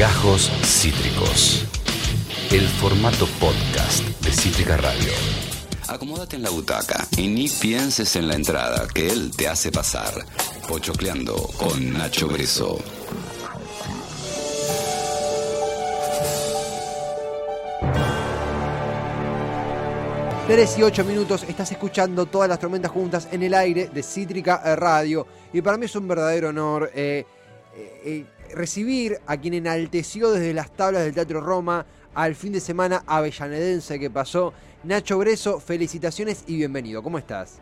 Gajos Cítricos. El formato podcast de Cítrica Radio. Acomódate en la butaca y ni pienses en la entrada que él te hace pasar. Pochocleando con Nacho Breso. Tres y ocho minutos, estás escuchando todas las tormentas juntas en el aire de Cítrica Radio. Y para mí es un verdadero honor eh, eh, eh, recibir a quien enalteció desde las tablas del Teatro Roma al fin de semana avellanedense que pasó. Nacho Breso, felicitaciones y bienvenido. ¿Cómo estás?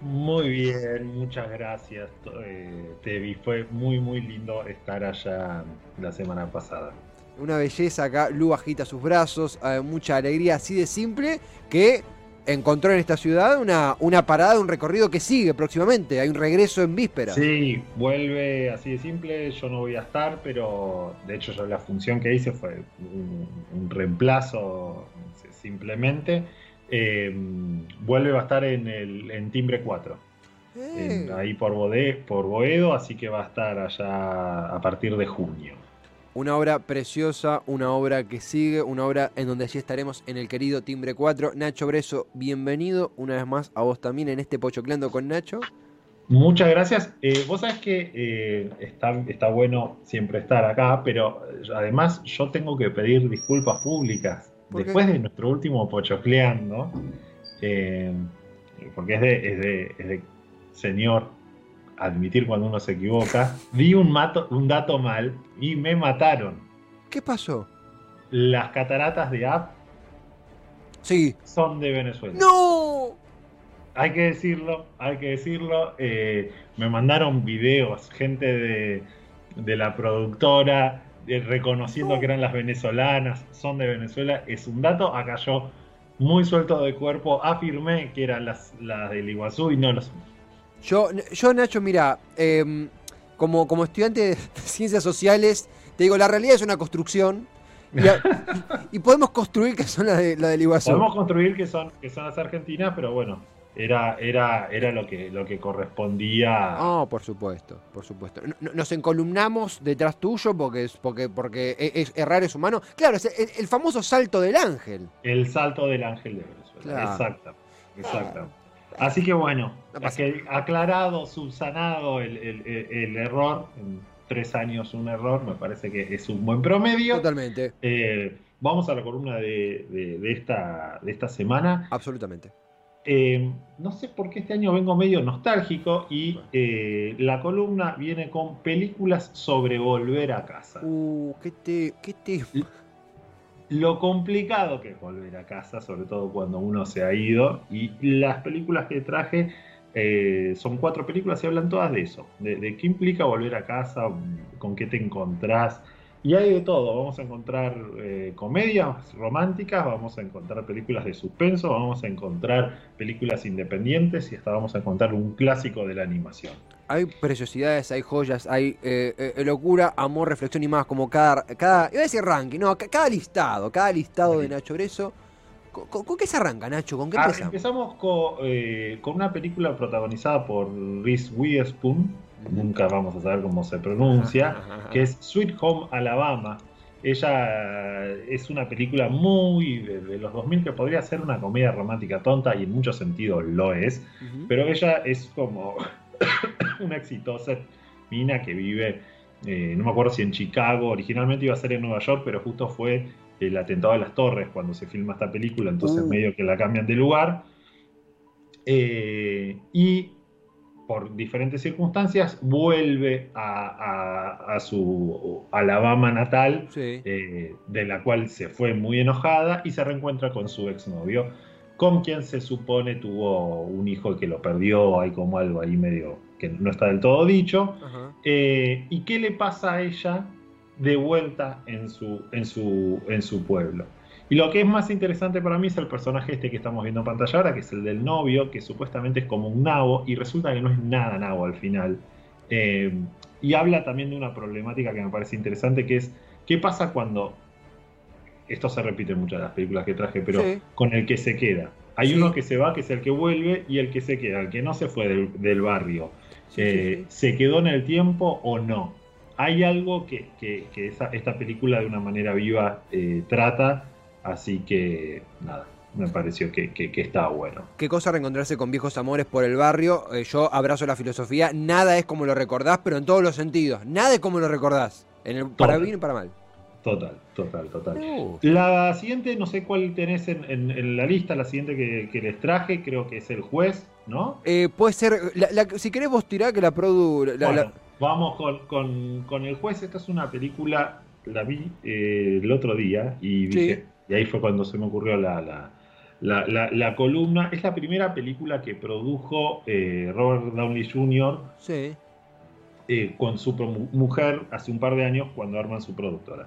Muy bien, muchas gracias, eh, Tevi. Fue muy, muy lindo estar allá la semana pasada. Una belleza acá, Lu agita sus brazos, eh, mucha alegría así de simple que encontró en esta ciudad una, una parada, un recorrido que sigue próximamente. Hay un regreso en víspera. Sí, vuelve así de simple. Yo no voy a estar, pero de hecho yo la función que hice fue un, un reemplazo simplemente. Eh, vuelve a estar en, el, en Timbre 4. En, ahí por, Bode, por Boedo, así que va a estar allá a partir de junio. Una obra preciosa, una obra que sigue, una obra en donde allí estaremos en el querido Timbre 4. Nacho Breso, bienvenido una vez más a vos también en este Pochocleando con Nacho. Muchas gracias. Eh, vos sabés que eh, está, está bueno siempre estar acá, pero además yo tengo que pedir disculpas públicas después de nuestro último Pochocleando, eh, porque es de, es, de, es de señor admitir cuando uno se equivoca, vi un, mato, un dato mal y me mataron. ¿Qué pasó? Las cataratas de App sí. son de Venezuela. ¡No! Hay que decirlo, hay que decirlo. Eh, me mandaron videos, gente de, de la productora, de, reconociendo no. que eran las venezolanas, son de Venezuela. Es un dato, acá yo, muy suelto de cuerpo, afirmé que eran las, las del Iguazú y no lo son. Yo, yo Nacho, mira, eh, como, como estudiante de ciencias sociales, te digo, la realidad es una construcción. Y, a, y podemos construir que son las de, la del Iguazú. Podemos construir que son, que son las argentinas, pero bueno, era, era, era lo, que, lo que correspondía. Oh, por supuesto, por supuesto. Nos encolumnamos detrás tuyo porque, porque, porque es, errar es humano. Claro, es el, el, famoso salto del ángel. El salto del ángel de Venezuela. Claro. Exacto, exacto. Así que bueno, no que aclarado, subsanado el, el, el, error, en tres años un error, me parece que es un buen promedio. Totalmente. Eh, vamos a la columna de, de, de, esta, de esta semana. Absolutamente. Eh, no sé por qué este año vengo medio nostálgico y eh, la columna viene con películas sobre volver a casa. Uh, qué te, qué te lo complicado que es volver a casa, sobre todo cuando uno se ha ido. Y las películas que traje eh, son cuatro películas y hablan todas de eso, de, qué implica volver a casa, con qué te encontrás. Y hay de todo, vamos a encontrar eh, comedias románticas, vamos a encontrar películas de suspenso, vamos a encontrar películas independientes y hasta vamos a encontrar un clásico de la animación. Hay preciosidades, hay joyas, hay eh, eh, locura, amor, reflexión y más, como cada, cada, iba a decir ranking, no, cada listado, cada listado de Nacho Breso. ¿Con, con, con qué se arranca, Nacho? ¿Con qué ah, empezamos? Empezamos con, eh, con, una película protagonizada por Reese Witherspoon, nunca vamos a saber cómo se pronuncia, ajá, ajá. que es Sweet Home Alabama. Ella es una película muy de, de, los 2000 que podría ser una comedia romántica tonta y en muchos sentidos lo es, uh -huh. pero ella es como una exitosa mina que vive, eh, no me acuerdo si en Chicago, originalmente iba a ser en Nueva York, pero justo fue el atentado de las torres cuando se filma esta película, entonces uh. medio que la cambian de lugar. Eh, y por diferentes circunstancias vuelve a, a, a su Alabama natal, sí. eh, de la cual se fue muy enojada y se reencuentra con su exnovio con quien se supone tuvo un hijo que lo perdió, hay como algo ahí medio que no está del todo dicho. Eh, ¿Y qué le pasa a ella de vuelta en su, en, su, en su pueblo? Y lo que es más interesante para mí es el personaje este que estamos viendo en pantalla ahora, que es el del novio, que supuestamente es como un nabo, y resulta que no es nada nabo al final. Eh, y habla también de una problemática que me parece interesante, que es qué pasa cuando esto se repite en muchas de las películas que traje, pero sí. con el que se queda. Hay sí. uno que se va, que es el que vuelve, y el que se queda, el que no se fue del, del barrio. Sí, eh, ¿Se quedó en el tiempo o no? hay algo que, esta película de una manera viva eh, trata, así que nada, me pareció que, estaba bueno. Qué cosa reencontrarse con viejos amores por el barrio. Eh, yo abrazo la filosofía. Nada es como lo recordás, pero en todos los sentidos. Nada es como lo recordás. En el, para bien y para mal. Total, total, total. La siguiente, no sé cuál tenés en, la lista, la siguiente que, les traje, creo que es el juez, ¿no? Eh, puede ser, si querés vos tirá que la produ... vamos con, el juez, esta es una película, la vi eh, el otro día y, y ahí fue cuando se me ocurrió la, la, columna. Es la primera película que produjo eh, Robert Downey Jr. Sí. con su mujer hace un par de años cuando arman su productora.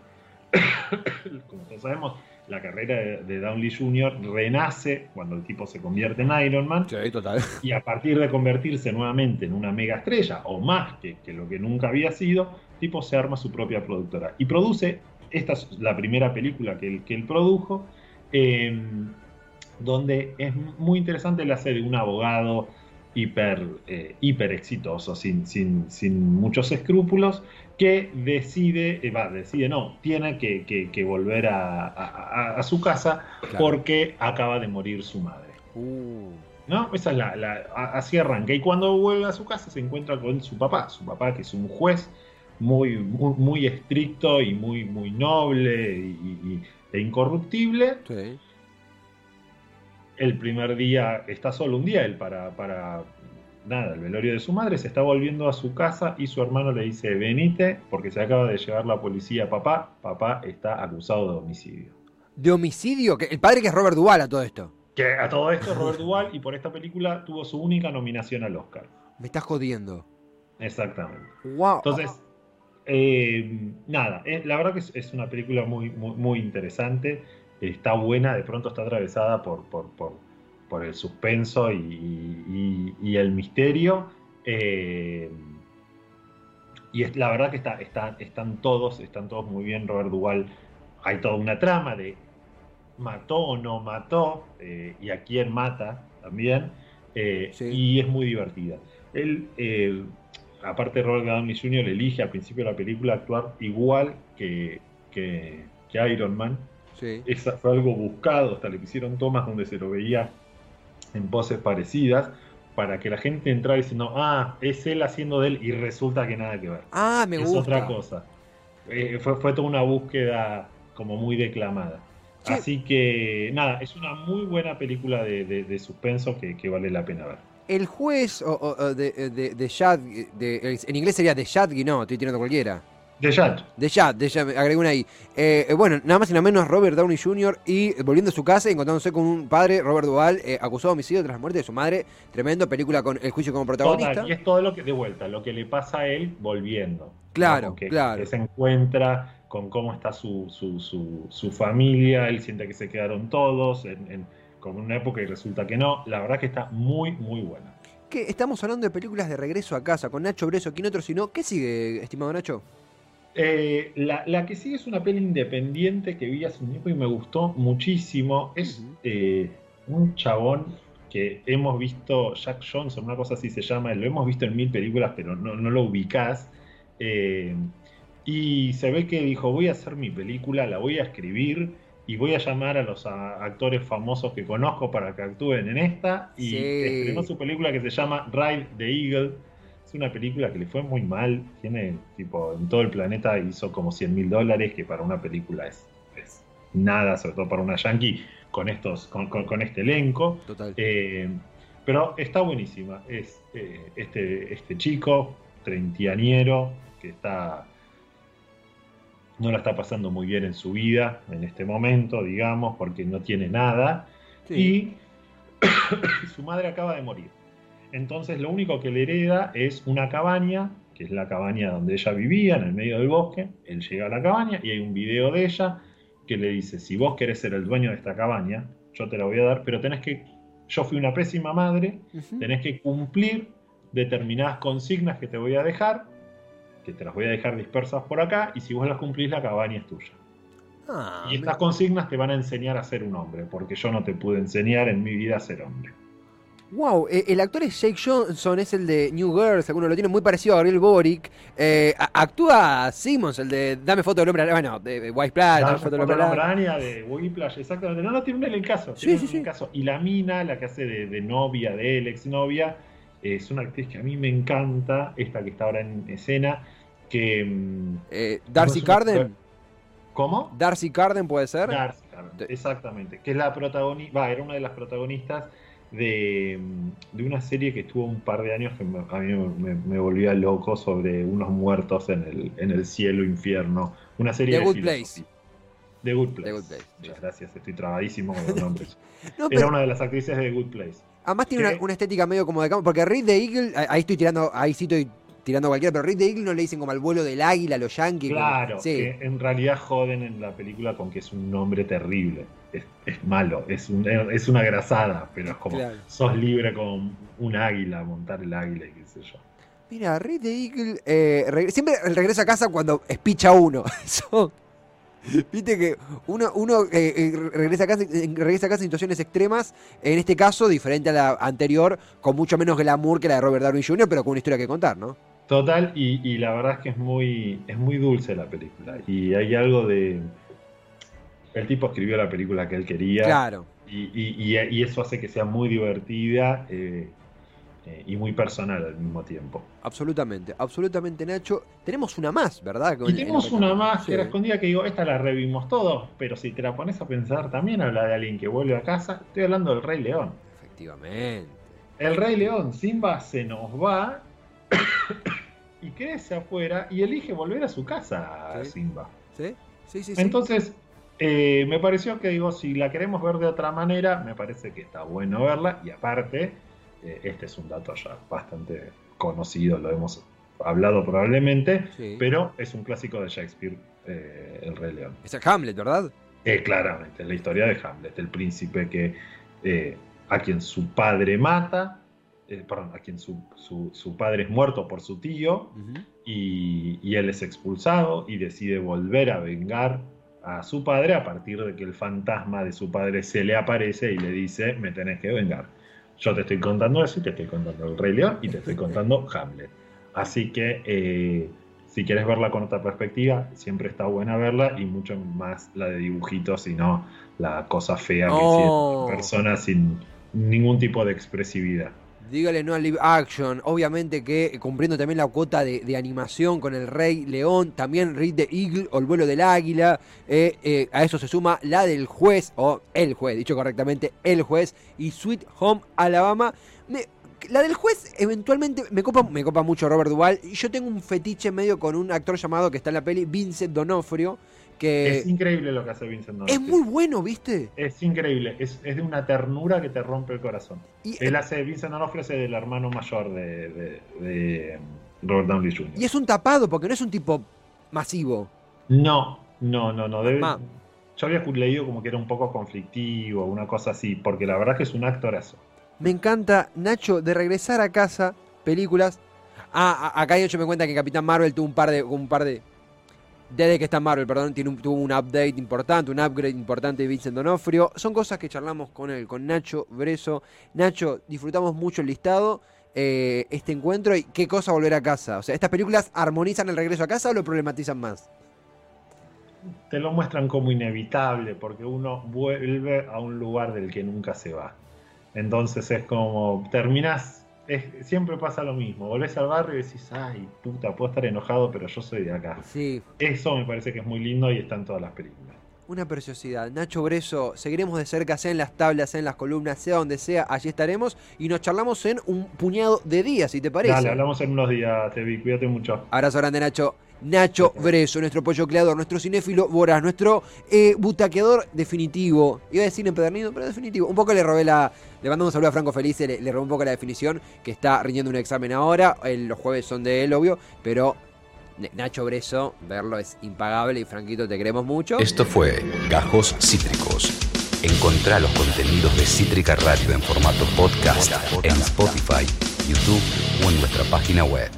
Como todos sabemos, la carrera de, Downey Jr. renace cuando el tipo se convierte en Iron Man. Y a partir de convertirse nuevamente en una mega estrella, o más que, lo que nunca había sido, el tipo se arma su propia productora. Y produce, esta es la primera película que él, que él produjo, em, donde es muy interesante el hacer de un abogado hiper, eh, hiper exitoso, sin, sin, sin muchos escrúpulos, que decide, eh, va, decide no, tiene que, volver a, su casa porque acaba de morir su madre. Uh. ¿No? Esa es la, así arranca. Y cuando vuelve a su casa se encuentra con su papá, su papá que es un juez muy, muy, estricto y muy, muy noble e incorruptible. El primer día está solo un día él para, para nada, el velorio de su madre, se está volviendo a su casa y su hermano le dice, venite porque se acaba de llevar la policía a papá, papá está acusado de homicidio. ¿De homicidio? El padre que es Robert Duvall a todo esto. Que a todo esto es Robert Duvall y por esta película tuvo su única nominación al Oscar. Me estás jodiendo. Exactamente. Wow. Entonces, eh, nada, la verdad que es, una película muy, muy, interesante. Está buena, de pronto está atravesada por, por por el suspenso y, el misterio. Eh, y es, la verdad que está, están todos, están todos muy bien. Robert Duval, hay toda una trama de mató o no mató, eh, y a quién mata también, eh, y es muy divertida. Él, aparte de Robert Downey Jr., elige al principio de la película actuar igual que, que, Iron Man. Sí. fue algo buscado, hasta le hicieron tomas donde se lo veía en voces parecidas para que la gente entrara diciendo, ah, es él haciendo de él y resulta que nada que ver. Ah, me es otra cosa. Eh, fue, fue toda una búsqueda como muy declamada. Así que nada, es una muy buena película de, suspenso que, vale la pena ver. El juez de, de, de, en inglés sería de Shadgy, no, estoy tirando cualquiera. De Jad. De Jad, de Jad, agregué una ahí. Eh, eh, bueno, nada más y nada menos Robert Downey Jr. y volviendo a su casa, encontrándose con un padre, Robert Duvall, eh, acusado de homicidio tras la muerte de su madre. Tremendo, película con el juicio como protagonista. y es todo lo que, de vuelta, lo que le pasa a él volviendo. Claro, claro. Que se encuentra con cómo está su, su, familia, él siente que se quedaron todos en, en, con una época y resulta que no. La verdad que está muy, muy buena. ¿Qué? Estamos hablando de películas de regreso a casa con Nacho Breso, ¿quién otro sino? ¿Qué sigue, estimado Nacho? Eh, la, que sigue es una peli independiente que vi hace un tiempo y me gustó muchísimo. Es eh, un chabón que hemos visto, Jack Johnson, una cosa así se llama, lo hemos visto en mil películas, pero no, lo ubicás. Eh, y se ve que dijo, voy a hacer mi película, la voy a escribir y voy a llamar a los actores famosos que conozco para que actúen en esta. Y estrenó su película que se llama Ride the Eagle es una película que le fue muy mal. Tiene, tipo, en todo el planeta hizo como 100 mil dólares, que para una película es, nada, sobre todo para una yankee, con, estos, con, este elenco. Total. Eh, pero está buenísima. Es eh, este, este chico, treintianiero, que está no la está pasando muy bien en su vida en este momento, digamos, porque no tiene nada. Y su madre acaba de morir. Entonces lo único que le hereda es una cabaña, que es la cabaña donde ella vivía, en el medio del bosque. Él llega a la cabaña y hay un video de ella que le dice, si vos querés ser el dueño de esta cabaña, yo te la voy a dar, pero tenés que, yo fui una pésima madre, tenés que cumplir determinadas consignas que te voy a dejar, que te las voy a dejar dispersas por acá, y si vos las cumplís, la cabaña es tuya. Ah, y estas consignas te van a enseñar a ser un hombre, porque yo no te pude enseñar en mi vida a ser hombre. Wow, eh, el actor es Jake Johnson, es el de New Girls, alguno lo tiene muy parecido a Gabriel Boric. Eh, actúa Simmons, el de Dame foto del hombre bueno, de White Plash, Dame foto del hombre araña, de Whiplash, exactamente. No, no, tiene un caso. Sí, sí, sí. caso. Y la mina, la que hace de, novia de él, exnovia, es una actriz que a mí me encanta, esta que está ahora en escena, que... Mm, eh, Darcy Carden. ¿Cómo? Darcy Carden puede ser. Darcy Carden, exactamente. Que es la protagonista, va, era una de las protagonistas de, una serie que estuvo un par de años que a mí me, volvía loco sobre unos muertos en el, en el cielo infierno. Una serie The Good Place. The Good Place. Muchas gracias, estoy trabadísimo con los nombres. Era una de las actrices de The Good Place. Además tiene una, estética medio como de campo, porque Reed the Eagle, ahí estoy tirando, ahí sí estoy tirando cualquiera, pero the Eagle no le dicen como al vuelo del águila, los yankees. Claro, en realidad joden en la película con que es un nombre terrible es, malo, es, es una grasada, pero es como sos libre con un águila, montar el águila y qué sé yo. Mira, the Eagle eh, siempre regresa a casa cuando espicha uno. Viste que uno, uno eh, eh, regresa, a casa, regresa a casa en situaciones extremas, en este caso diferente a la anterior, con mucho menos glamour que la de Robert Downey Jr., pero con una historia que contar, ¿no? Total, y, y la verdad es que es muy, es muy dulce la película. Y hay algo de, el tipo escribió la película que él quería. Claro. Y, eso hace que sea muy divertida eh, eh, y muy personal al mismo tiempo. Absolutamente, absolutamente, Nacho. Tenemos una más, ¿verdad? Y tenemos una más que era escondida que digo, esta la revimos todos, pero si te la pones a pensar, también habla de alguien que vuelve a casa. Estoy hablando del Rey León. Efectivamente. El Rey León, Simba se nos va y crece afuera y elige volver a su casa, Simba. Sí, sí, sí. Entonces, eh, me pareció que, digo, si la queremos ver de otra manera, me parece que está bueno verla. Y aparte, eh, este es un dato ya bastante conocido, lo hemos hablado probablemente, pero es un clásico de Shakespeare, eh, El Rey León. Es Hamlet, ¿verdad? claramente, es la historia de Hamlet, el príncipe que a quien su padre mata, perdón, a quien su, su, padre es muerto por su tío, y, y él es expulsado y decide volver a vengar a su padre a partir de que el fantasma de su padre se le aparece y le dice, me tenés que vengar. Yo te estoy contando eso y te estoy contando el Rey León y te estoy contando Hamlet. Así que eh, si quieres verla con otra perspectiva, siempre está buena verla y mucho más la de dibujitos y no la cosa fea que oh. persona sin ningún tipo de expresividad. Dígale no al live action. Obviamente que cumpliendo también la cuota de, animación con el Rey León, también Read the Eagle o el vuelo del águila. Eh, eh, a eso se suma la del juez, o el juez, dicho correctamente, el juez, y Sweet Home Alabama. la del juez eventualmente me copa, me copa mucho Robert Duvall. Y yo tengo un fetiche medio con un actor llamado que está en la peli, Vincent Donofrio es increíble lo que hace Vincent D'Onofrio. Es muy bueno, ¿viste? Es increíble. Es, de una ternura que te rompe el corazón. Él hace, Vincent D'Onofrio hace del hermano mayor de, Robert Downey Jr. Y es un tapado, porque no es un tipo masivo. No, no, no, no. Yo había leído como que era un poco conflictivo, una cosa así, porque la verdad es que es un actorazo. Me encanta, Nacho, de regresar a casa, películas. Ah, acá hecho me cuenta que Capitán Marvel tuvo un par de, un par de desde que está Marvel, perdón, tuvo un update importante, un upgrade importante de Vincent Donofrio. Son cosas que charlamos con él, con Nacho Breso. Nacho, disfrutamos mucho el listado, eh, este encuentro y qué cosa volver a casa. O sea, ¿estas películas armonizan el regreso a casa o lo problematizan más? Te lo muestran como inevitable, porque uno vuelve a un lugar del que nunca se va. Entonces es como, terminas siempre pasa lo mismo. Volvés al barrio y decís, ay, puta, puedo estar enojado, pero yo soy de acá. Sí. Eso me parece que es muy lindo y está en todas las películas. Una preciosidad. Nacho Breso, seguiremos de cerca, sea en las tablas, sea en las columnas, sea donde sea, allí estaremos y nos charlamos en un puñado de días, si te parece. Dale, hablamos en unos días, Tevi, cuídate mucho. Abrazo grande, Nacho. Nacho Breso, nuestro pollo creador, nuestro cinéfilo voraz, nuestro eh, butaqueador definitivo. Iba a decir empedernido, pero definitivo. Un poco le robé la. Le mando un saludo a Franco Felice, le, robé un poco la definición, que está rindiendo un examen ahora. los jueves son de él, obvio, pero Nacho Breso, verlo es impagable y Franquito, te queremos mucho. Esto fue Gajos Cítricos. Encontrá los contenidos de Cítrica Radio en formato podcast en Spotify, YouTube o en nuestra página web.